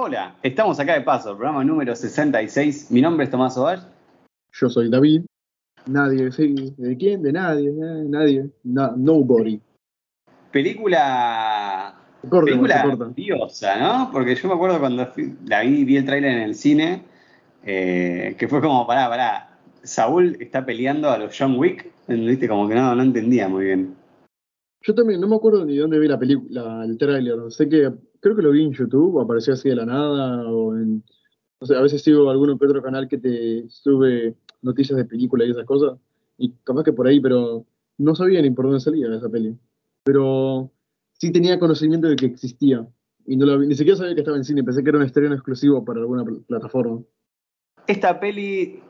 Hola, estamos acá de paso, programa número 66. Mi nombre es Tomás Ovalle. Yo soy David. Nadie, sí. ¿De quién? De nadie, eh, nadie. No, nobody. Película. Corta, película se corta. diosa, ¿no? Porque yo me acuerdo cuando fui- la vi, vi el tráiler en el cine, eh, que fue como, pará, pará. Saúl está peleando a los John Wick, ¿viste? Como que no, no entendía muy bien. Yo también no me acuerdo ni dónde vi la película, el tráiler. Sé que creo que lo vi en YouTube, o apareció así de la nada, o en. No sé, a veces sigo alguno que otro canal que te sube noticias de películas y esas cosas. Y capaz que por ahí, pero no sabía ni por dónde salía esa peli. Pero sí tenía conocimiento de que existía. Y no la vi, ni siquiera sabía que estaba en cine, pensé que era un estreno exclusivo para alguna pl- plataforma. Esta peli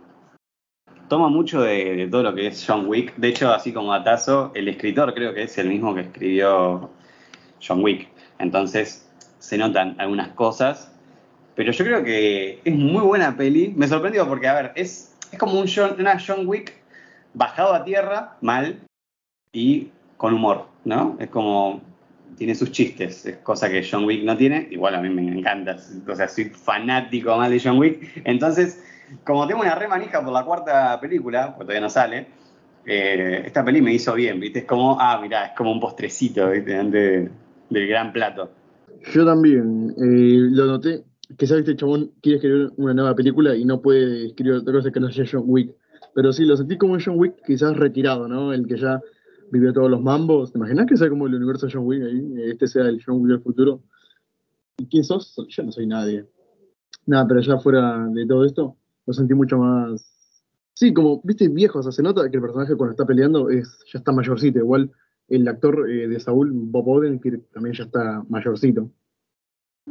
toma mucho de, de todo lo que es John Wick. De hecho, así como Atazo, el escritor creo que es el mismo que escribió John Wick. Entonces, se notan algunas cosas. Pero yo creo que es muy buena peli. Me sorprendió porque, a ver, es, es como un John, una John Wick bajado a tierra, mal, y con humor, ¿no? Es como, tiene sus chistes, es cosa que John Wick no tiene. Igual a mí me encanta, o sea, soy fanático mal de John Wick. Entonces, como tengo una re manija por la cuarta película, porque todavía no sale, eh, esta peli me hizo bien, ¿viste? Es como, ah, mirá, es como un postrecito, ¿viste? Del gran plato. Yo también eh, lo noté, que sabes que el chabón quiere escribir una nueva película y no puede escribir otra cosa que no sea John Wick. Pero sí, lo sentí como John Wick quizás retirado, ¿no? El que ya vivió todos los mambos. ¿Te imaginas que sea como el universo de John Wick ahí? Este sea el John Wick del futuro. ¿Y quién sos? Yo no soy nadie. Nada, pero ya fuera de todo esto, lo sentí mucho más... Sí, como, viste, viejo, o sea, se nota que el personaje cuando está peleando es, ya está mayorcito. Igual el actor eh, de Saúl, Bob Odenkirk, también ya está mayorcito.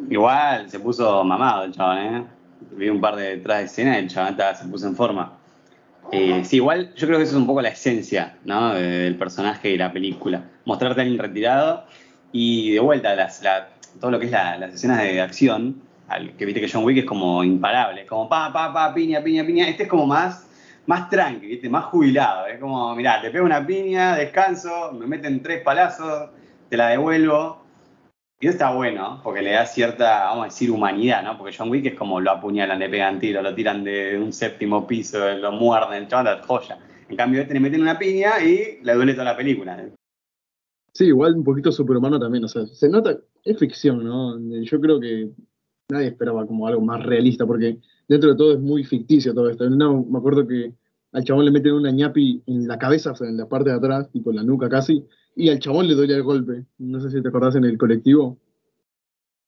Igual se puso mamado el chabón, ¿eh? Vi un par de detrás de escena y el chabón se puso en forma. Eh, sí, igual yo creo que eso es un poco la esencia, ¿no? de- del personaje y la película. Mostrarte a alguien retirado y de vuelta todo lo que es la- las escenas de acción, que viste que John Wick es como imparable, es como pa, pa, pa, piña, piña, piña. Este es como más, más tranqui, ¿viste? Más jubilado. Es como, mirá, te pego una piña, descanso, me meten tres palazos, te la devuelvo. Y eso está bueno, porque le da cierta, vamos a decir, humanidad, ¿no? Porque John Wick es como lo apuñalan, le pegan tiro, lo tiran de un séptimo piso, lo muerden, el chaval joya. En cambio, este le meten una piña y le duele toda la película. Sí, igual un poquito superhumano también, o sea, se nota, es ficción, ¿no? Yo creo que nadie esperaba como algo más realista, porque dentro de todo es muy ficticio todo esto. No, me acuerdo que al chabón le meten una ñapi en la cabeza, o sea, en la parte de atrás, tipo en la nuca casi, y al chabón le duele el golpe. No sé si te acordás en el colectivo.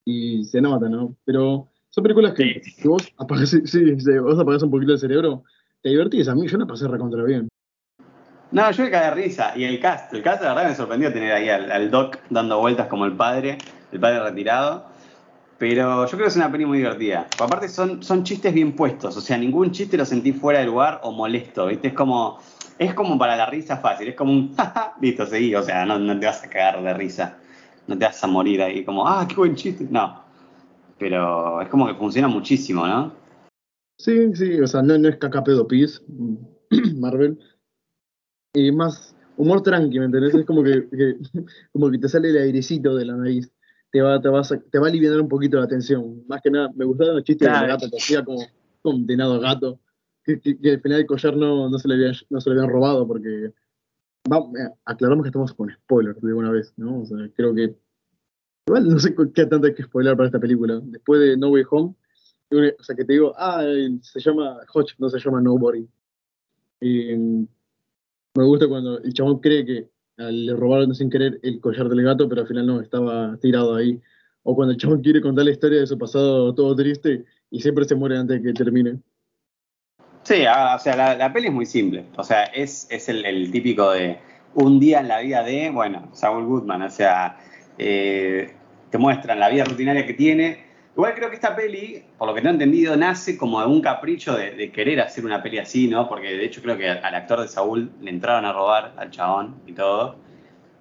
Y se nota, ¿no? Pero son películas que, Sí. que vos apagás, sí, sí, vos apagás un poquito el cerebro, te divertís. A mí yo la pasé recontra bien. No, yo me caí de risa. Y el cast, el cast, la verdad me sorprendió tener ahí al, al Doc dando vueltas como el padre, el padre retirado. Pero yo creo que es una peli muy divertida. Aparte son, son chistes bien puestos, o sea, ningún chiste lo sentí fuera de lugar o molesto, ¿viste? Es como, es como para la risa fácil, es como un, jaja, listo, seguí, o sea, no, no te vas a cagar de risa, no te vas a morir ahí como, ah, qué buen chiste, no. Pero es como que funciona muchísimo, ¿no? Sí, sí, o sea, no, es caca pedo pis, Marvel. Y más humor tranqui, ¿me entendés? Es como que- como que te sale el airecito de la nariz. Te va, te, vas a- te va a aliviar un poquito la tensión. Más que nada, me gustaban los chistes Claro. del gato, que hacía como condenado gato. Que, que- que al final el collar no, no, se le habían, no se le habían robado porque... Vamos, eh, aclaramos que estamos con spoilers de una vez, ¿no? O sea, creo que... Igual no sé qué tanto hay que spoiler para esta película. Después de No Way Home, o sea, que te digo, ah, se llama Hodge, no se llama Nobody. Y, mm, me gusta cuando el chabón cree que le robaron sin querer el collar del gato, pero al final no, estaba tirado ahí. O cuando el chabón quiere contar la historia de su pasado todo triste y siempre se muere antes de que termine. Sí, ah, o sea, la, la peli es muy simple. O sea, es, es el, el típico de un día en la vida de, bueno, Saul Goodman. O sea, eh, te muestran la vida rutinaria que tiene. Igual creo que esta peli, por lo que tengo entendido, nace como de un capricho de, querer hacer una peli así, ¿no? Porque de hecho creo que al, actor de Saúl le entraron a robar al chabón y todo.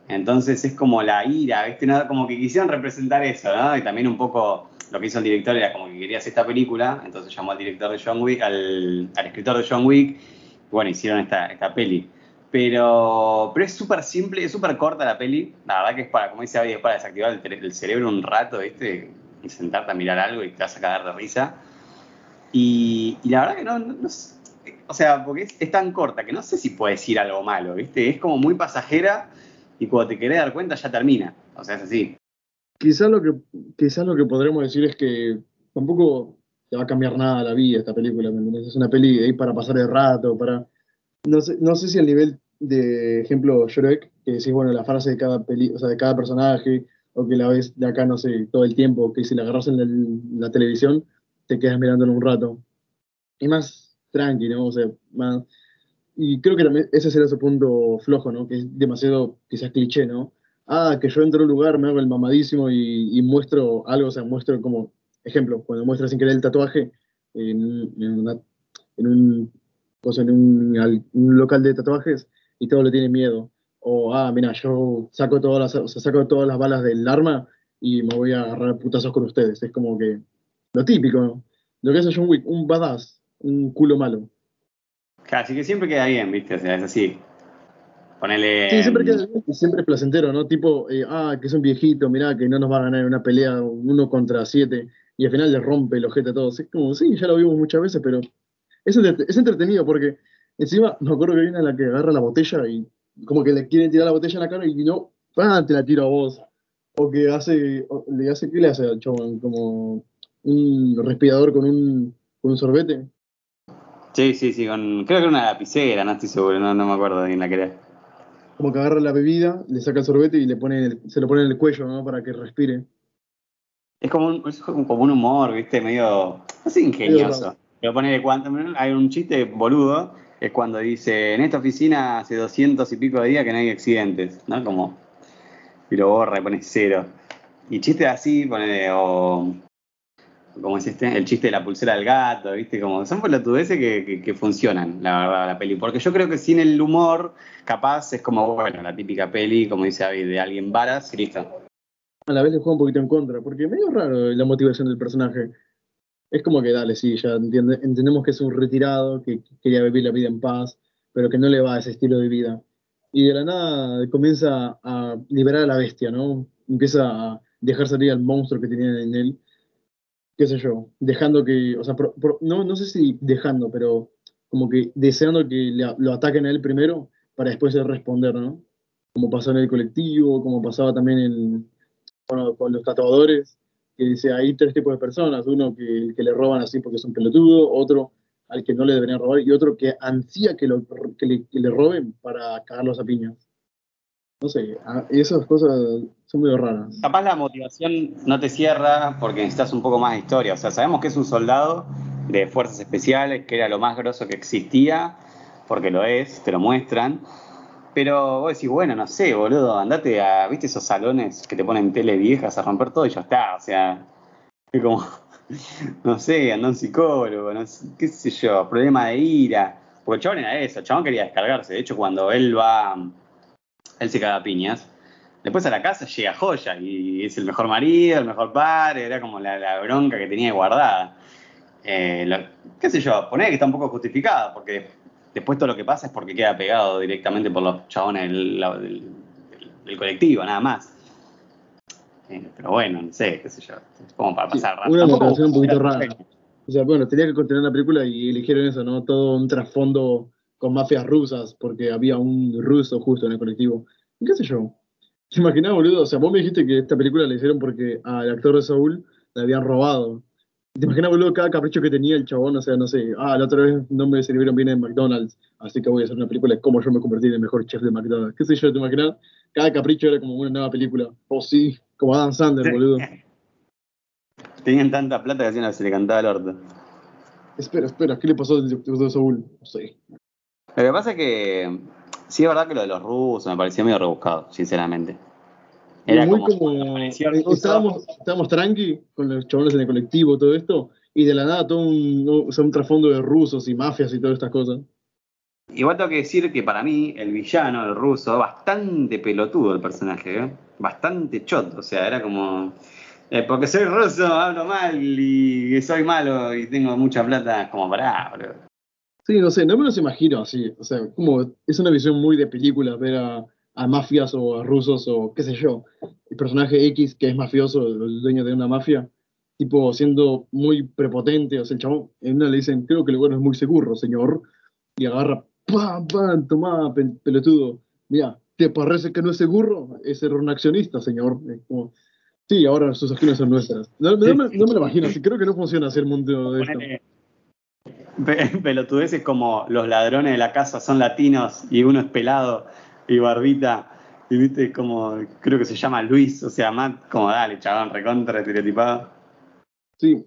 Entonces es como la ira, ¿viste? ¿No? Como que quisieron representar eso, ¿no? Y también un poco lo que hizo el director era como que quería hacer esta película, entonces llamó al director de John Wick, al, al escritor de John Wick, y bueno, hicieron esta, esta peli. Pero, pero es súper simple, es súper corta la peli. La verdad que es para, como dice Abby, es para desactivar el cerebro un rato, ¿viste? Y sentarte a mirar algo y te vas a cagar de risa. Y, la verdad que no, no, o sea, porque es, tan corta que no sé si puede decir algo malo, ¿viste? Es como muy pasajera y cuando te querés dar cuenta ya termina. O sea, es así. Quizás lo que, quizás que podremos decir es que tampoco te va a cambiar nada la vida esta película, ¿me Es una peli ahí para pasar el rato, para... No sé, no sé si el nivel de ejemplo Shrek, que decís, bueno, la frase de cada peli, o sea, de cada personaje, o que la ves de acá, no sé, todo el tiempo, que si la agarras en, la televisión, te quedas mirándolo un rato. Y más tranqui, ¿no? O sea, más... Y creo que también ese será su punto flojo, ¿no? Que es demasiado, quizás cliché, ¿no? Ah, que yo entro a un lugar, me hago el mamadísimo y, muestro algo, o sea, muestro como, ejemplo, cuando muestras sin querer el tatuaje en, en, en un, cosa, en un, un local de tatuajes, y todo le tiene miedo. O, ah, mira, yo saco todas las, o sea, saco todas las balas del arma y me voy a agarrar putazos con ustedes. Es como que lo típico, ¿no? Lo que hace John Wick, un badass, un culo malo. Casi que siempre queda bien, ¿viste? O sea, es así. Ponele. Sí, siempre queda bien, siempre placentero, ¿no? Tipo, eh, ah, que es un viejito, mirá, que no nos va a ganar en una pelea uno contra siete, y al final le rompe el ojete a todos. Es como, sí, ya lo vimos muchas veces, pero es, es entretenido porque Encima, me acuerdo que viene la que agarra la botella y como que le quieren tirar la botella en la cara y no, ¡pam! te la tiro a vos. O que hace, le hace, ¿qué le hace al chabón? Como un respirador con un, con un sorbete. Sí, sí, sí, con, creo que era una lapicera, no estoy seguro, no, me acuerdo de quién la quería. Como que agarra la bebida, le saca el sorbete y le pone se lo pone en el cuello, ¿no? Para que respire. Es como un, es como un humor, ¿viste? Medio, no sé, ingenioso. Pero pone cuánto, hay un chiste boludo es cuando dice, en esta oficina hace 200 y pico de días que no hay accidentes, ¿no? Como, y lo borra y pone cero. Y chistes así, pone, o, como es este, el chiste de la pulsera del gato, ¿viste? Como, son pelotudeces que, que, que funcionan, la verdad, la peli. Porque yo creo que sin el humor, capaz es como, bueno, la típica peli, como dice David, de alguien varas y listo. A la vez le juega un poquito en contra, porque medio raro la motivación del personaje es como que dale, sí, ya entendemos que es un retirado, que quería vivir la vida en paz, pero que no le va a ese estilo de vida. Y de la nada comienza a liberar a la bestia, ¿no? Empieza a dejar salir al monstruo que tenía en él, qué sé yo, dejando que, o sea, no, no sé si dejando, pero como que deseando que lo ataquen a él primero para después responder, ¿no? Como pasó en el colectivo, como pasaba también en, con los tatuadores, que dice, hay tres tipos de personas, uno que, le roban así porque es un pelotudo, otro al que no le deberían robar y otro que ansía que, lo, que, le, roben para cagarlos a piñas. No sé, esas cosas son muy raras. Capaz la motivación no te cierra porque necesitas un poco más de historia. O sea, sabemos que es un soldado de fuerzas especiales, que era lo más grosso que existía, porque lo es, te lo muestran pero vos decís, bueno, no sé, boludo, andate a, ¿viste esos salones que te ponen tele viejas a romper todo y ya está? O sea, es como, no sé, anda un psicólogo, no sé, qué sé yo, problema de ira. Porque el chabón era eso, el chabón quería descargarse. De hecho, cuando él va, él se caga piñas. Después a la casa llega joya y es el mejor marido, el mejor padre, era como la, bronca que tenía guardada. Eh, qué sé yo, poner que está un poco justificada, porque Después todo lo que pasa es porque queda pegado directamente por los chabones del, colectivo, nada más. Eh, pero bueno, no sé, qué sé yo. Es como para pasar rápido. Una motivación un poquito rara. O sea, bueno, tenía que contener la película y eligieron eso, ¿no? Todo un trasfondo con mafias rusas, porque había un ruso justo en el colectivo. ¿Qué sé yo? ¿Te imaginas, boludo? O sea, vos me dijiste que esta película la hicieron porque al actor de Saúl le habían robado. ¿Te imaginas, boludo, cada capricho que tenía el chabón? O sea, no sé, ah, la otra vez no me sirvieron bien en McDonald's, así que voy a hacer una película de cómo yo me convertí en el mejor chef de McDonald's. ¿Qué sé yo? ¿Te imaginas? Cada capricho era como una nueva película. Oh, sí, como Adam Sandler, boludo. Tenían tanta plata que hacían se le cantaba el orto. Espera, espera, ¿qué le pasó al doctor Saúl? No sé. Lo que pasa es que sí es verdad que lo de los rusos me parecía medio rebuscado, sinceramente. Era muy como, estábamos, estábamos tranqui con los chabones en el colectivo, todo esto, y de la nada todo un, un trasfondo de rusos y mafias y todas estas cosas. Igual tengo que decir que para mí el villano, el ruso, bastante pelotudo el personaje, ¿eh? bastante chot, o sea, era como... Eh, porque soy ruso, hablo mal y soy malo y tengo mucha plata, como para, bro. Sí, no sé, no me los imagino así, o sea, como es una visión muy de película ver a a mafias o a rusos o qué sé yo, el personaje X que es mafioso, el dueño de una mafia, tipo siendo muy prepotente, o sea, el chabón, en una le dicen, creo que el lugar es muy seguro, señor, y agarra, pam, pam, toma, pelotudo, mira, ¿te parece que no es seguro? Es ser un accionista, señor. sí, ahora sus acciones son nuestras. No, me, lo imagino, creo que no funciona así el mundo de esto. Pelotudeces como los ladrones de la casa son latinos y uno es pelado y barbita y viste como creo que se llama Luis, o sea, Matt, como dale, chabón, recontra estereotipado. Sí,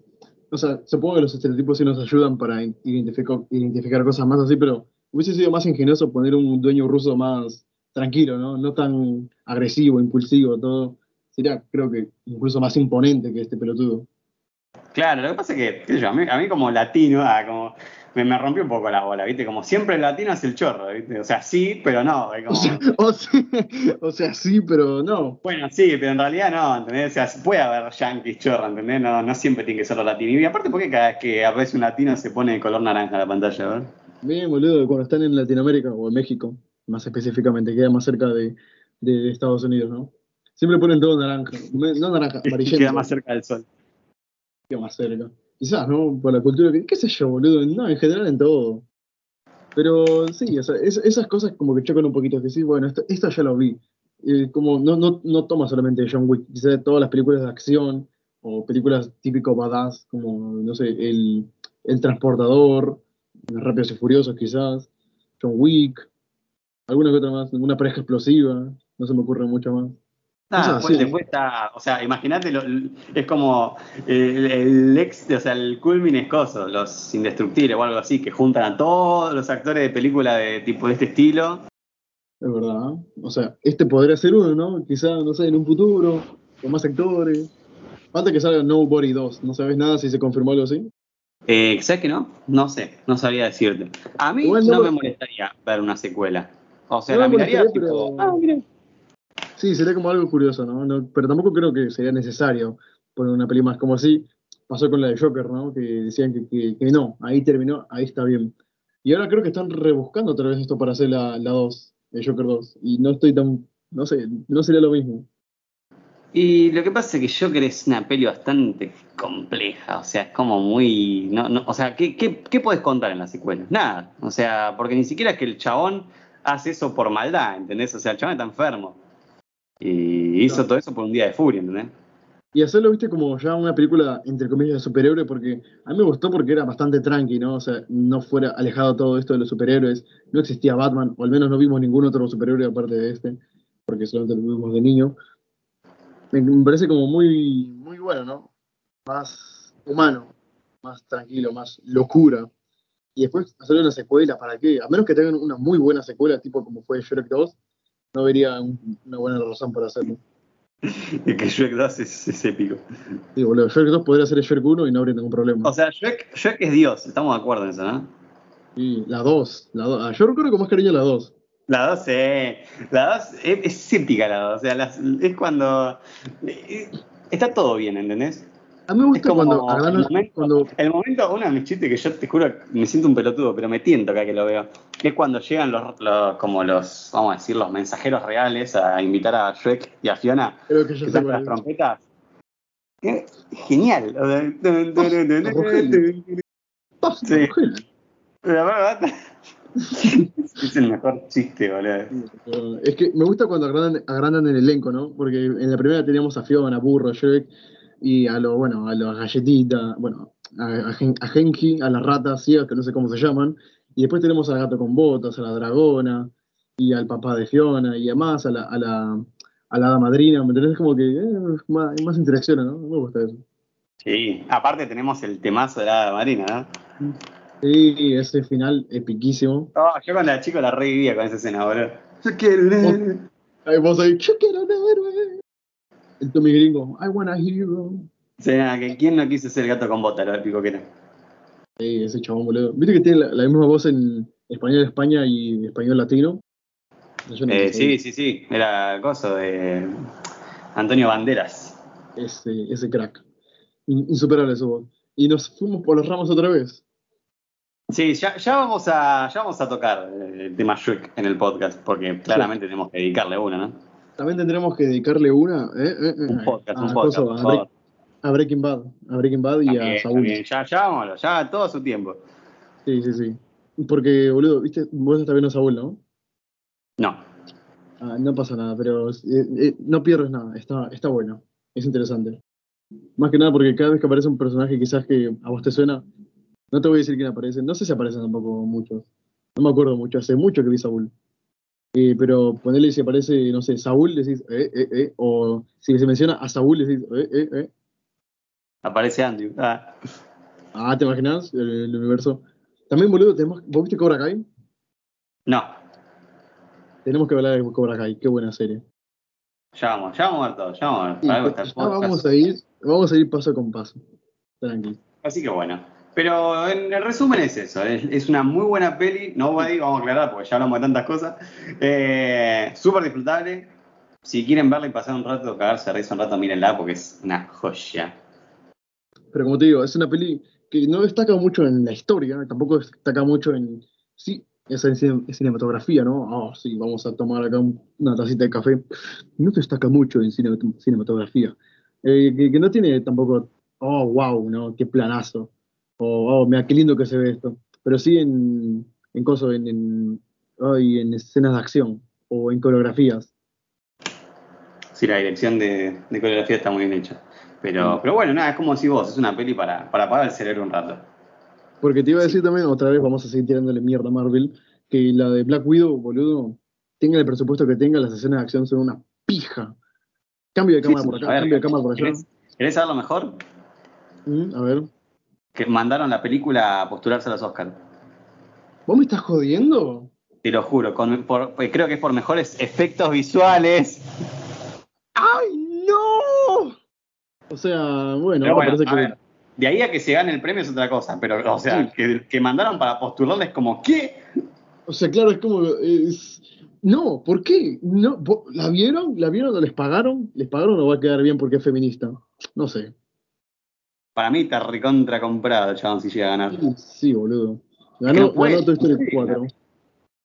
o sea, supongo que los estereotipos sí nos ayudan para identificar, identificar cosas más así, pero hubiese sido más ingenioso poner un dueño ruso más tranquilo, ¿no? No tan agresivo, impulsivo, todo. Sería, creo que, incluso más imponente que este pelotudo. Claro, lo que pasa es que, qué sé yo, a, mí, como latino, ah, como me, me, rompió un poco la bola, ¿viste? Como siempre el latino es el chorro, ¿viste? O sea, sí, pero no. O, sea, sí, pero no. Bueno, sí, pero en realidad no, ¿entendés? O sea, puede haber yankees chorro, ¿entendés? No, no siempre tiene que ser los latinos. Y aparte, ¿por qué cada vez que aparece un latino se pone de color naranja la pantalla, ¿verdad? Bien, boludo, cuando están en Latinoamérica o en México, más específicamente, queda más cerca de, de Estados Unidos, ¿no? Siempre ponen todo naranja, no naranja, amarillento. Queda más cerca del sol más cerca. Quizás, ¿no? Por la cultura, qué sé yo, boludo. No, en general en todo. Pero sí, esas cosas como que chocan un poquito, que sí, bueno, esto, ya lo vi. Eh, como no, no, no toma solamente John Wick, quizás todas las películas de acción o películas típico badass, como, no sé, El, el Transportador, Rápidos y Furiosos quizás, John Wick, alguna que otra más, una pareja explosiva, no se me ocurre mucho más. Ah, pues después está, o sea, imagínate, es como el, ex, o sea, el culmin escoso, los indestructibles o algo así, que juntan a todos los actores de película de tipo de este estilo. Es verdad, o sea, este podría ser uno, ¿no? Quizá, no sé, en un futuro, con más actores. Antes que salga Nobody 2, ¿no sabes nada si se confirmó algo así? Eh, ¿Sabes que no? No sé, no sabría decirte. A mí no, me molestaría ver una secuela. O sea, la miraría tipo, ah, Sí, sería como algo curioso, ¿no? Pero tampoco creo que sería necesario poner una peli más como así. Pasó con la de Joker, ¿no? Que decían que, no, ahí terminó, ahí está bien. Y ahora creo que están rebuscando otra vez esto para hacer la, la 2, el Joker 2. Y no estoy tan, no sé, no sería lo mismo. Y lo que pasa es que Joker es una peli bastante compleja, o sea, es como muy... No, no, o sea, ¿qué, qué, qué puedes contar en la secuela? Nada, o sea, porque ni siquiera es que el chabón hace eso por maldad, ¿entendés? O sea, el chabón está enfermo. Y hizo todo eso por un día de furia, ¿entendés? Y hacerlo, viste, como ya una película, entre comillas, de superhéroe, porque a mí me gustó porque era bastante tranqui, ¿no? O sea, no fuera alejado todo esto de los superhéroes. No existía Batman, o al menos no vimos ningún otro superhéroe aparte de este, porque solamente lo vimos de niño. Me, parece como muy, muy bueno, ¿no? Más humano, más tranquilo, más locura. Y después hacerle una secuela, ¿para qué? A menos que tengan una muy buena secuela, tipo como fue Shrek 2, no vería una buena razón para hacerlo. Y que Shrek 2 es, épico. Sí, boludo, Shrek 2 podría ser Shrek 1 y no habría ningún problema. O sea, Shrek, Shrek es Dios, estamos de acuerdo en eso, ¿no? Sí, la 2. La 2. Ah, yo recuerdo con más cariño la 2. La 2, eh. La 2 es, épica la 2. O sea, es cuando. Eh, está todo bien, ¿entendés? A mí me gusta cuando, el momento, cuando... El momento, uno de mis chistes que yo te juro me siento un pelotudo, pero me tiento acá que lo veo, es cuando llegan los, como los, vamos a decir, los mensajeros reales a invitar a Shrek y a Fiona Creo que, yo que las trompetas. Genial. sí. La verdad, es el mejor chiste, boludo. Es que me gusta cuando agrandan, agrandan el elenco, ¿no? Porque en la primera teníamos a Fiona, a Burro, Shrek, y a lo, bueno, a las galletitas, bueno, a, a, Genki, a las ratas ciegas, que no sé cómo se llaman, y después tenemos al gato con botas, a la dragona, y al papá de Fiona, y además a la, a la, a la madrina, ¿me entendés? Como que eh, más, más interacciones, ¿no? Me gusta eso. Sí, aparte tenemos el temazo de la madrina, ¿no? Sí, ese final epiquísimo. Oh, yo cuando era chico la revivía con esa escena, boludo. Yo quiero un héroe. Vos ahí, yo quiero un héroe el Tommy Gringo, I want a hero. Sí, que ¿quién no quiso ser el gato con bota, lo épico que era? Sí, ese chabón, boludo. ¿Viste que tiene la, misma voz en español de España y español latino? eh, sí, sí, sí, era cosa de Antonio Banderas. Ese, ese crack. Insuperable su voz. Y nos fuimos por los ramos otra vez. Sí, ya, ya, vamos a, ya vamos a tocar el tema Shrek en el podcast, porque claramente tenemos que dedicarle una, ¿no? También tendremos que dedicarle una. ¿eh? eh, eh un podcast, un podcast. a Breaking Bad. A Breaking Bad y También, a Saúl. Ya, ya vámonos, ya todo su tiempo. Sí, sí, sí. Porque, boludo, viste, vos estás viendo a Saúl, ¿no? No, Ah, no pasa nada, pero eh, no pierdes nada, está, está bueno, es interesante. Más que nada porque cada vez que aparece un personaje quizás que a vos te suena, no te voy a decir quién aparece, no sé si aparecen tampoco muchos, no me acuerdo mucho, hace mucho que vi Saúl. Eh, pero ponerle si aparece, no sé, Saúl, decís, eh, eh, eh, o si se menciona a Saúl, decís, eh, eh, eh. aparece Andrew. Ah, Ah, ¿te imaginas? El, el universo. También, boludo, tenemos, ¿vos viste Cobra Kai? no, Tenemos que hablar de Cobra Kai, qué buena serie. ya vamos, ya vamos a ver todo, ya vamos a ver. Sí, ya vamos a ir, vamos a ir paso con paso. Tranqui. Así que bueno. Pero en el resumen es eso, es, es una muy buena peli, Nobody, vamos a aclarar porque ya hablamos de tantas cosas. Eh, Súper disfrutable. Si quieren verla y pasar un rato, cagarse de risa un rato, mírenla porque es una joya. Pero como te digo, es una peli que no destaca mucho en la historia, tampoco destaca mucho en. Sí, esa en cinematografía, ¿no? Ah, sí, vamos a tomar acá un- una tacita de café. No destaca mucho en cine- cinematografía. Eh, que no tiene tampoco. Oh, wow, ¿no? Qué planazo. O, oh, mira, qué lindo que se ve esto. Pero sí en. En cosas, en. En, en escenas de acción o en coreografías. Sí, la dirección de, de coreografía está muy bien hecha. Pero, Mm. pero bueno, nada, es como si vos, es una peli para, para apagar el cerebro un rato. Porque te iba a decir también, otra vez vamos a seguir tirándole mierda a Marvel, que la de Black Widow, boludo, tenga el presupuesto que tenga, las escenas de acción son una pija. Cambio de cámara sí, por acá, ver, cambio de cámara por allá. ¿Querés, querés saber lo mejor? Mm, a ver. Que mandaron la película a postularse a los Oscars. ¿Vos me estás jodiendo? Te lo juro, con- por- pues creo que es por mejores efectos visuales. ¡Ay, no! O sea, bueno, Pero me bueno, parece que. ver, de ahí a que se gane el premio es otra cosa, pero o sea, Sí. que, que mandaron para postularles como, ¿qué? O sea, claro, es como. es- No, ¿por qué? No, ¿vo- ¿La vieron? ¿La vieron o les pagaron? ¿Les pagaron o va a quedar bien porque es feminista? No sé. Para mí está recontra comprado, chabón, si llega a ganar. Sí, boludo. Ganó, ganó Toy Story sí, 4.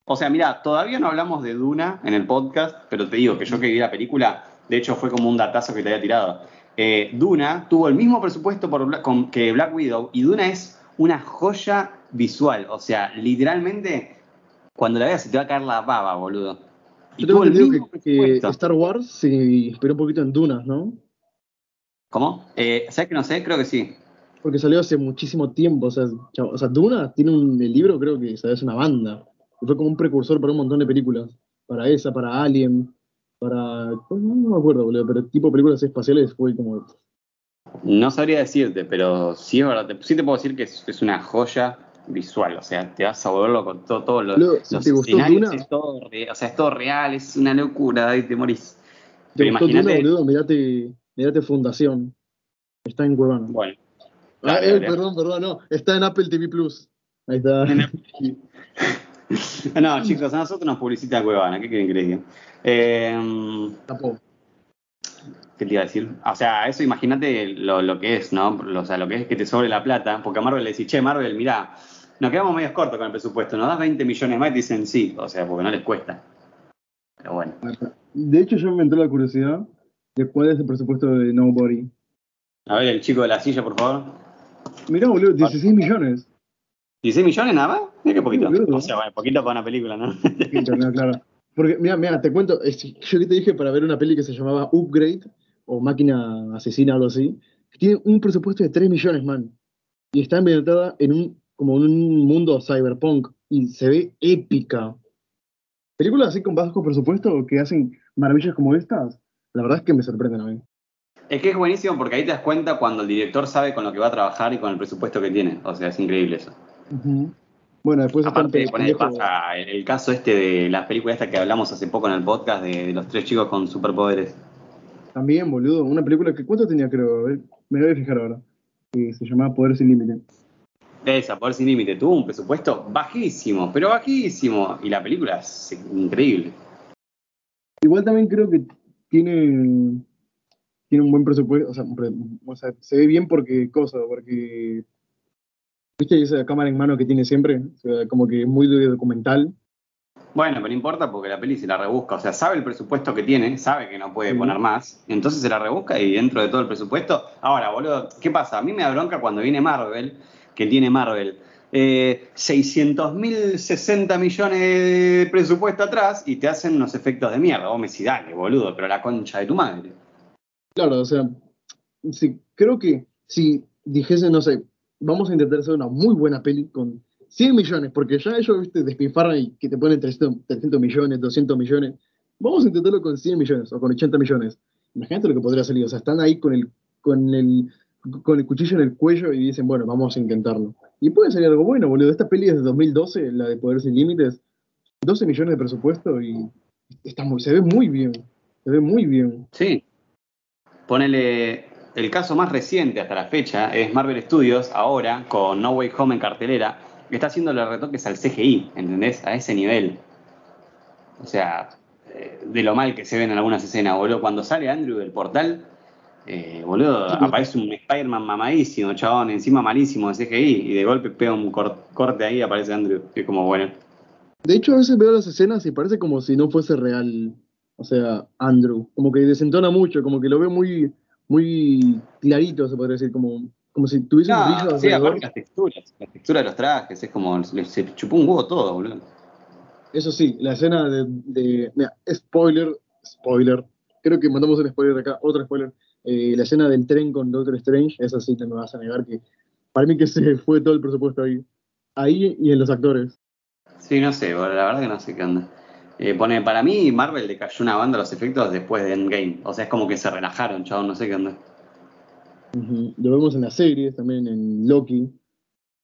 O sea, mira, todavía no hablamos de Duna en el podcast, pero te digo que yo que vi la película, de hecho fue como un datazo que te había tirado. Eh, Duna tuvo el mismo presupuesto por Bla- con- que Black Widow y Duna es una joya visual. O sea, literalmente, cuando la veas se te va a caer la baba, boludo. Y Yo tengo tuvo el mismo que. Star Wars se inspiró un poquito en Dunas, ¿no? ¿Cómo? Eh, ¿Sabes que no sé? Creo que sí. Porque salió hace muchísimo tiempo. O sea, chavo, o sea Duna tiene un el libro, creo que ¿sabes? es una banda. Y fue como un precursor para un montón de películas. Para esa, para Alien, para. No, no me acuerdo, boludo, pero tipo películas espaciales fue como. No sabría decirte, pero sí es verdad. Sí te puedo decir que es, es una joya visual. O sea, te vas a volverlo con todo, todos los, Boludo, si los te gustó escenarios. Duna- Es todo, o sea, es todo real, es una locura, y te morís. ¿Te Pero gustó Duna, imagínate. boludo? Mirate, mirate Fundación. Está en Cuevana. Bueno, Ah, eh, perdón, perdón, no. Está en Apple TV Plus. Ahí está. no, chicos, a nosotros nos publicita Cuevana, ¿qué quieren que les diga? Eh, Tapó. ¿Qué te iba a decir? O sea, eso imagínate lo, lo que es, ¿no? O sea, lo que es que te sobre la plata, porque a Marvel le decís, che, Marvel, mirá, nos quedamos medios cortos con el presupuesto, nos das 20 millones más y te dicen sí, o sea, porque no les cuesta. Pero bueno. De hecho, yo me entró la curiosidad de cuál es el presupuesto de Nobody. A ver, el chico de la silla, por favor. Mirá, boludo, 16 millones. ¿16 millones nada más? Mira qué poquito. Sí. O sea, bueno, poquito para una película, ¿no? Claro, claro. Porque, mira, mira, te cuento, yo que te dije para ver una peli que se llamaba Upgrade, o Máquina Asesina, algo así, que tiene un presupuesto de 3 millones, man. Y está ambientada en un, como en un mundo cyberpunk, y se ve épica. Películas así con bajo presupuesto que hacen maravillas como estas, la verdad es que me sorprenden a mí. Es que es buenísimo porque ahí te das cuenta cuando el director sabe con lo que va a trabajar y con el presupuesto que tiene. O sea, es increíble eso. Bueno, después Aparte, el poner, pendejo- pasa el, el caso este de la película esta que hablamos hace poco en el podcast de, de los tres chicos con superpoderes. También, boludo, una película que ¿cuánto tenía creo? A ver, me voy a fijar ahora. Que se llamaba Poder sin límite. Esa, Poder Sin Límite, tuvo un presupuesto bajísimo, pero bajísimo. Y la película es increíble. Igual también creo que tiene tiene un buen presupuesto, o sea, o sea, se ve bien porque cosa, porque viste esa cámara en mano que tiene siempre, o sea, como que es muy documental. Bueno, pero no importa porque la peli se la rebusca. O sea, sabe el presupuesto que tiene, sabe que no puede poner más. Entonces se la rebusca y dentro de todo el presupuesto. Ahora, boludo, ¿qué pasa? A mí me da bronca cuando viene Marvel, que tiene Marvel. Eh, 600 mil 60 millones de presupuesto atrás y te hacen unos efectos de mierda. Vos me decís, dale, boludo, pero la concha de tu madre. Claro, o sea, sí, creo que si dijese, no sé, vamos a intentar hacer una muy buena peli con 100 millones, porque ya ellos ¿viste, despilfarran y que te ponen 300, 300 millones, 200 millones. Vamos a intentarlo con 100 millones o con 80 millones. Imagínate lo que podría salir. O sea, están ahí con el, con el, con el cuchillo en el cuello y dicen, bueno, vamos a intentarlo. Y puede salir algo bueno, boludo. Esta peli es de 2012, la de Poder Sin Límites. 12 millones de presupuesto y está muy, se ve muy bien. Se ve muy bien. Sí. Ponele. El caso más reciente hasta la fecha es Marvel Studios, ahora, con No Way Home en cartelera, que está haciendo los retoques al CGI, ¿entendés? A ese nivel. O sea, eh, de lo mal que se ven en algunas escenas, boludo. Cuando sale Andrew del portal, eh, boludo, aparece un Spider-Man mamadísimo, chabón, encima malísimo de CGI, y de golpe pega un cor- corte ahí y aparece Andrew. Que es como, bueno. De hecho, a veces veo las escenas y parece como si no fuese real. O sea, Andrew. Como que desentona mucho, como que lo veo muy, muy clarito, se podría decir, como, como si tuviese un brillo No, sí, aparte las texturas, la textura de los trajes, es como, se se chupó un huevo todo, boludo. Eso sí, la escena de, de- mira, spoiler, spoiler, creo que mandamos un spoiler acá, otro spoiler, Eh, la escena del tren con Doctor Strange, esa sí te me vas a negar que, para mí que se fue todo el presupuesto ahí, ahí y en los actores. Sí, no sé, la verdad que no sé qué onda. Eh, pone, para mí, Marvel le cayó una banda a los efectos después de Endgame. O sea, es como que se relajaron, chabón, no sé qué onda. Lo vemos en las series, también en Loki,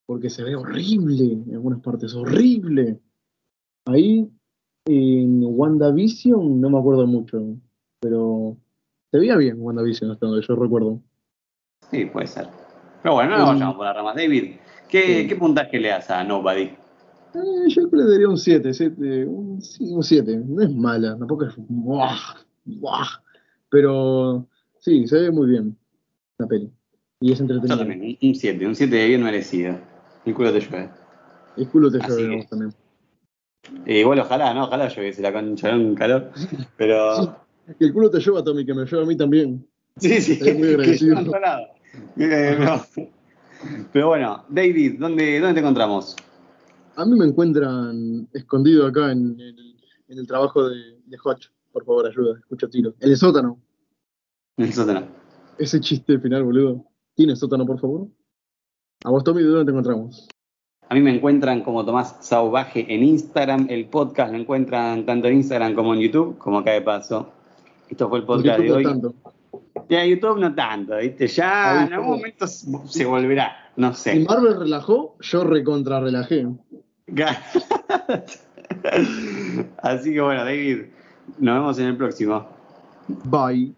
porque se ve horrible en algunas partes, horrible. Ahí en WandaVision no me acuerdo mucho, pero se veía bien WandaVision hasta donde yo recuerdo. Sí, puede ser. Pero bueno, no Mm. vayamos por las ramas. David, ¿qué, Sí. ¿qué puntaje le das a Nobody? Eh, yo le daría un 7, un, sí, un 7. No es mala, tampoco es ¡buah! ¡buah! Pero sí, se ve muy bien la peli. Y es Yo entretenida. también, un 7, un 7 bien merecido. El culo te llueve. El culo te llueve que- también. Eh, igual ojalá, ¿no? Ojalá lloviese la concha un calor. Pero. Que el culo te lleva, Tommy, que me lleva a mí también. Sí, sí, Estoy muy agradecido. no nada. Eh, no. Pero bueno, David, ¿dónde, ¿dónde te encontramos? A mí me encuentran escondido acá en el, en el trabajo de, de Hodge. Por favor, ayuda, escucho tiro. En el sótano. En el sótano. Ese chiste final, boludo. ¿Tiene sótano, por favor? A vos, Tommy, ¿de dónde te encontramos? A mí me encuentran como Tomás Sauvaje en Instagram. El podcast lo encuentran tanto en Instagram como en YouTube, como acá de paso. Esto fue el podcast de hoy. tanto. Ya YouTube no tanto, ¿viste? Ya Ahí en algún momento se volverá, no Si sé. Marvel relajó, yo recontra relajé. Así que bueno, David, nos vemos en el próximo. Bye.